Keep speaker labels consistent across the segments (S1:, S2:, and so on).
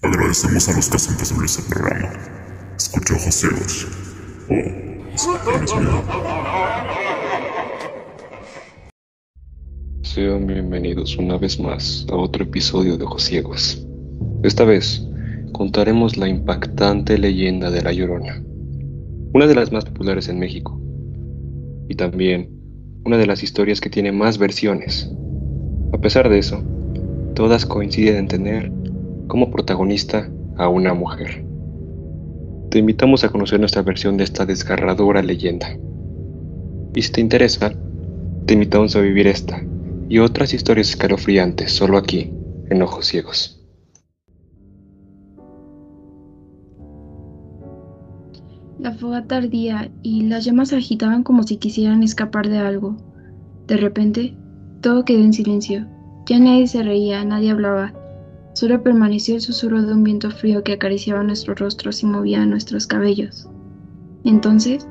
S1: Agradecemos a los que hacen este programa. Escucha ojos ciegos. Oh.
S2: Sean bienvenidos una vez más a otro episodio de Ojos Ciegos. Esta vez contaremos la impactante leyenda de La Llorona, una de las más populares en México, y también una de las historias que tiene más versiones. A pesar de eso, todas coinciden en tener como protagonista a una mujer. Te invitamos a conocer nuestra versión de esta desgarradora leyenda. Y si te interesa, te invitamos a vivir esta y otras historias escalofriantes solo aquí, en Ojos Ciegos.
S3: La fogata ardía y las llamas agitaban como si quisieran escapar de algo. De repente, todo quedó en silencio. Ya nadie se reía, nadie hablaba. Solo permaneció el susurro de un viento frío que acariciaba nuestros rostros y movía nuestros cabellos. Entonces,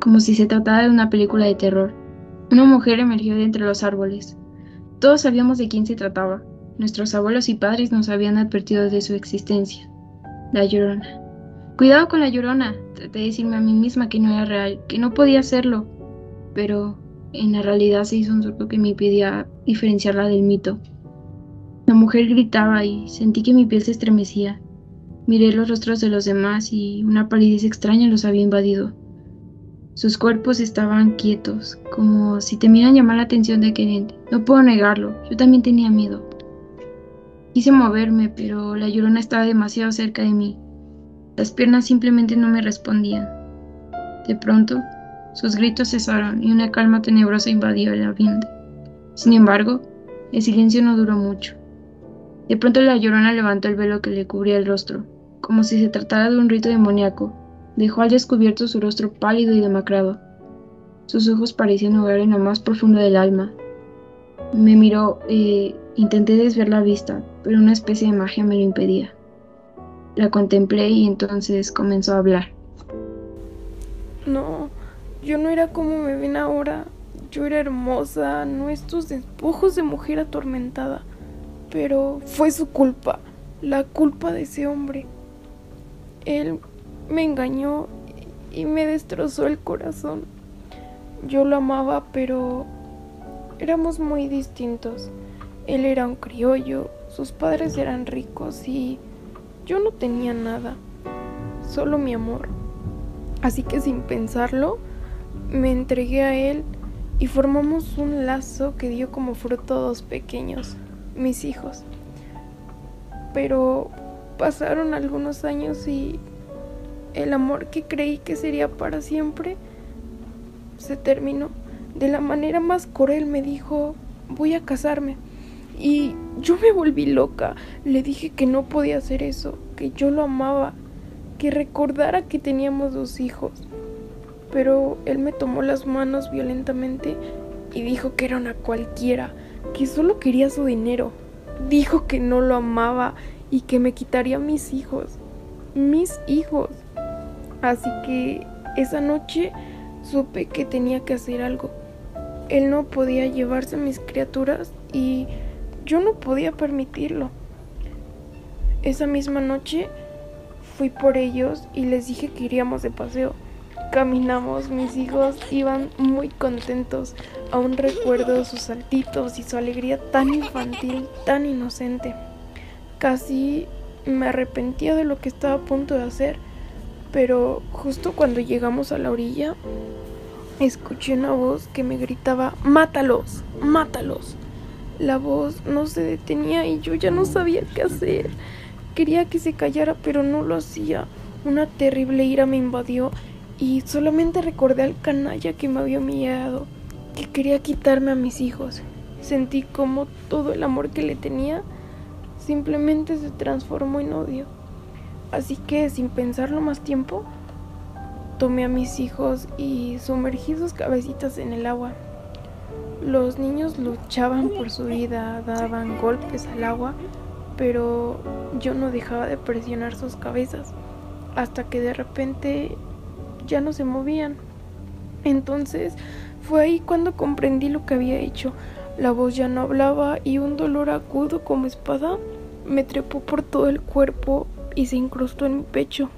S3: como si se tratara de una película de terror, una mujer emergió de entre los árboles. Todos sabíamos de quién se trataba. Nuestros abuelos y padres nos habían advertido de su existencia. La llorona. Cuidado con la llorona. Traté de decirme a mí misma que no era real, que no podía hacerlo. Pero en la realidad se hizo un surco que me impedía diferenciarla del mito. La mujer gritaba y sentí que mi piel se estremecía. Miré los rostros de los demás y una palidez extraña los había invadido. Sus cuerpos estaban quietos, como si temieran llamar la atención de Kenneth. No puedo negarlo, yo también tenía miedo. Quise moverme, pero la llorona estaba demasiado cerca de mí. Las piernas simplemente no me respondían. De pronto, sus gritos cesaron y una calma tenebrosa invadió el ambiente. Sin embargo, el silencio no duró mucho. De pronto la llorona levantó el velo que le cubría el rostro, como si se tratara de un rito demoníaco, Dejó al descubierto su rostro pálido y demacrado. Sus ojos parecían hogar en lo más profundo del alma. Me miró e intenté desviar la vista, pero una especie de magia me lo impedía. La contemplé y entonces comenzó a hablar.
S4: No, yo no era como me ven ahora. Yo era hermosa, no estos despojos de mujer atormentada. Pero fue su culpa, la culpa de ese hombre. Él me engañó y me destrozó el corazón. Yo lo amaba, pero éramos muy distintos. Él era un criollo, sus padres eran ricos y yo no tenía nada, solo mi amor. Así que sin pensarlo, me entregué a él y formamos un lazo que dio como fruto dos pequeños, mis hijos. Pero pasaron algunos años y el amor que creí que sería para siempre se terminó. De la manera más cruel me dijo, voy a casarme. Y yo me volví loca. Le dije que no podía hacer eso, que yo lo amaba, que recordara que teníamos dos hijos. Pero él me tomó las manos violentamente y dijo que era una cualquiera, que solo quería su dinero. Dijo que no lo amaba y que me quitaría mis hijos. Mis hijos. Así que esa noche supe que tenía que hacer algo. Él no podía llevarse a mis criaturas y yo no podía permitirlo. Esa misma noche fui por ellos y les dije que iríamos de paseo. Caminamos, mis hijos iban muy contentos. Aún recuerdo sus saltitos y su alegría tan infantil, tan inocente. Casi me arrepentía de lo que estaba a punto de hacer pero justo cuando llegamos a la orilla, escuché una voz que me gritaba, mátalos, mátalos. La voz no se detenía y yo ya no sabía qué hacer. Quería que se callara, pero no lo hacía. Una terrible ira me invadió y solamente recordé al canalla que me había humillado, que quería quitarme a mis hijos. Sentí como todo el amor que le tenía simplemente se transformó en odio. Así que sin pensarlo más tiempo, tomé a mis hijos y sumergí sus cabecitas en el agua. Los niños luchaban por su vida, daban golpes al agua, pero yo no dejaba de presionar sus cabezas hasta que de repente ya no se movían. Entonces fue ahí cuando comprendí lo que había hecho. La voz ya no hablaba y un dolor agudo como espada me trepó por todo el cuerpo y se incrustó en mi pecho.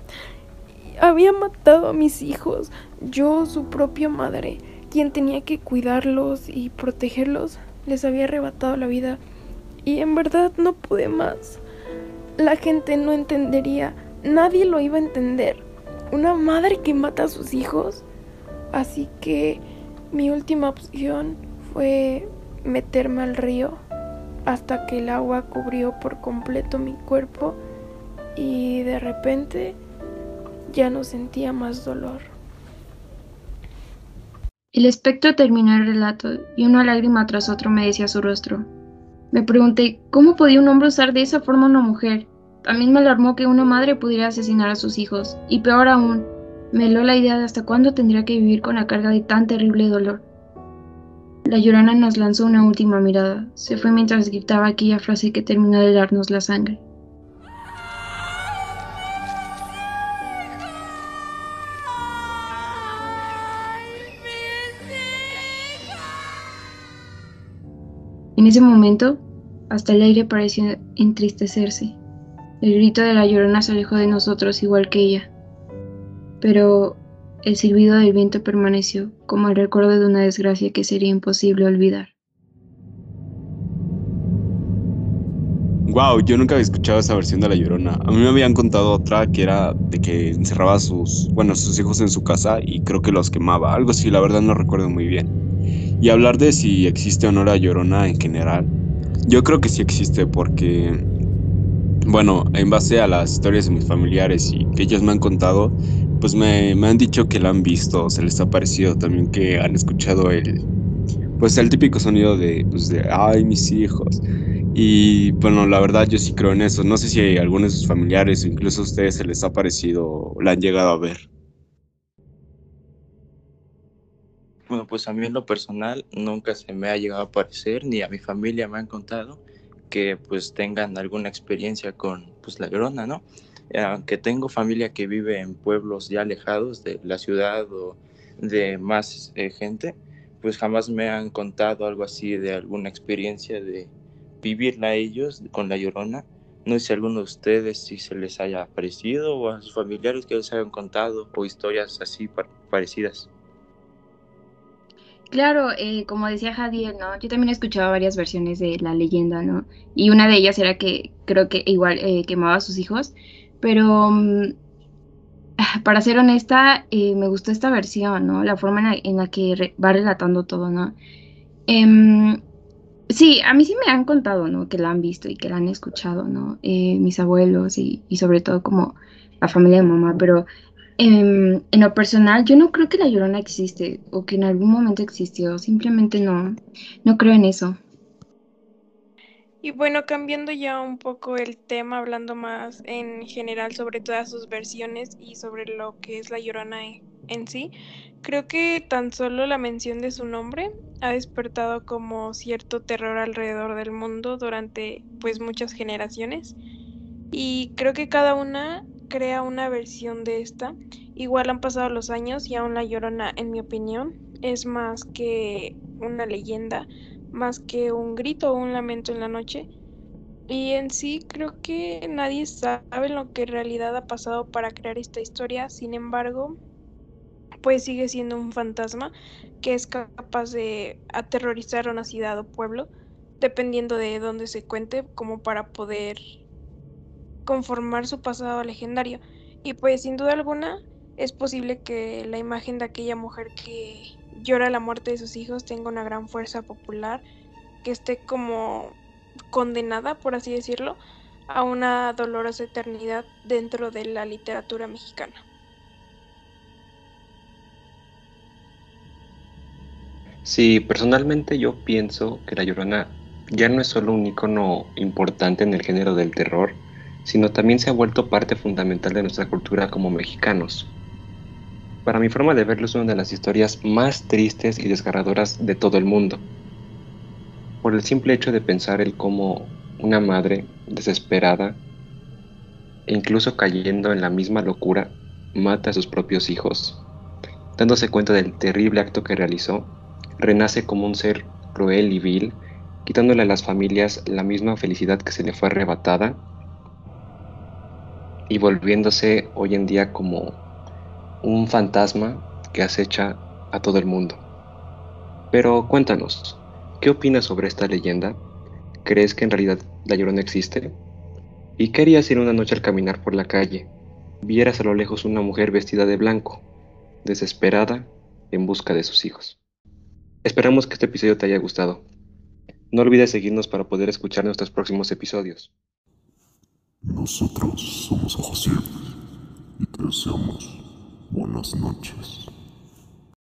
S4: Había matado a mis hijos, yo, su propia madre, quien tenía que cuidarlos y protegerlos, les había arrebatado la vida. Y en verdad no pude más. La gente no entendería, nadie lo iba a entender. Una madre que mata a sus hijos. Así que mi última opción fue meterme al río hasta que el agua cubrió por completo mi cuerpo y de repente ya no sentía más dolor.
S3: El espectro terminó el relato y una lágrima tras otra me decía su rostro. Me pregunté cómo podía un hombre usar de esa forma a una mujer. También me alarmó que una madre pudiera asesinar a sus hijos y peor aún, me heló la idea de hasta cuándo tendría que vivir con la carga de tan terrible dolor. La llorona nos lanzó una última mirada. Se fue mientras gritaba aquella frase que terminó de darnos la sangre. En ese momento, hasta el aire pareció entristecerse. El grito de la llorona se alejó de nosotros igual que ella. Pero el silbido del viento permaneció como el recuerdo de una desgracia que sería imposible olvidar.
S5: Wow, yo nunca había escuchado esa versión de La Llorona. A mí me habían contado otra que era de que encerraba a sus, bueno, sus hijos en su casa y creo que los quemaba. Algo así, la verdad no recuerdo muy bien. Y hablar de si existe o no La Llorona en general, yo creo que sí existe porque, bueno, en base a las historias de mis familiares y que ellos me han contado, pues me, han dicho que la han visto, se les ha parecido también que han escuchado el, pues el típico sonido de, pues de, ay, mis hijos. Y bueno, la verdad yo sí creo en eso. No sé si a algunos de sus familiares o incluso a ustedes se les ha parecido la han llegado a ver.
S6: Bueno, pues a mí en lo personal nunca se me ha llegado a parecer, ni a mi familia me han contado que pues tengan alguna experiencia con pues la grona, ¿no? aunque tengo familia que vive en pueblos ya alejados de la ciudad o de más eh, gente, pues jamás me han contado algo así de alguna experiencia de vivirla ellos con la llorona. No sé si alguno de ustedes si se les haya parecido o a sus familiares que les hayan contado o historias así parecidas.
S3: Claro, eh, como decía Jadiel, ¿no? Yo también he escuchado varias versiones de la leyenda, ¿no? Y una de ellas era que creo que igual eh, quemaba a sus hijos, pero mm, para ser honesta, eh, me gustó esta versión, ¿no? La forma en la, que va relatando todo, ¿no? Em, sí, a mí sí me han contado, ¿no? Que la han visto y que la han escuchado, ¿no? Eh, mis abuelos y, sobre todo como la familia de mamá, pero em, en lo personal yo no creo que la llorona existe o que en algún momento existió, simplemente no, no creo en eso.
S4: Y bueno, cambiando ya un poco el tema, hablando más en general sobre todas sus versiones y sobre lo que es la Llorona en, sí, creo que tan solo la mención de su nombre ha despertado como cierto terror alrededor del mundo durante pues muchas generaciones. Y creo que cada una crea una versión de esta. Igual han pasado los años y aún la Llorona, en mi opinión, es más que una leyenda más que un grito o un lamento en la noche. Y en sí creo que nadie sabe lo que en realidad ha pasado para crear esta historia, sin embargo, pues sigue siendo un fantasma que es capaz de aterrorizar a una ciudad o pueblo, dependiendo de dónde se cuente, como para poder conformar su pasado legendario. Y pues sin duda alguna es posible que la imagen de aquella mujer que llora la muerte de sus hijos tenga una gran fuerza popular, que esté como condenada, por así decirlo, a una dolorosa eternidad dentro de la literatura mexicana.
S2: Sí, personalmente yo pienso que La Llorona ya no es solo un icono importante en el género del terror, sino también se ha vuelto parte fundamental de nuestra cultura como mexicanos. Para mi forma de verlo es una de las historias más tristes y desgarradoras de todo el mundo. Por el simple hecho de pensar el cómo una madre desesperada e incluso cayendo en la misma locura mata a sus propios hijos, dándose cuenta del terrible acto que realizó, renace como un ser cruel y vil, quitándole a las familias la misma felicidad que se le fue arrebatada y volviéndose hoy en día como un fantasma que acecha a todo el mundo. Pero cuéntanos, ¿qué opinas sobre esta leyenda? ¿Crees que en realidad la llorona existe? ¿Y qué harías en una noche al caminar por la calle vieras a lo lejos una mujer vestida de blanco, desesperada en busca de sus hijos? Esperamos que este episodio te haya gustado. No olvides seguirnos para poder escuchar nuestros próximos episodios.
S1: Nosotros somos Ojos y te deseamos buenas noches.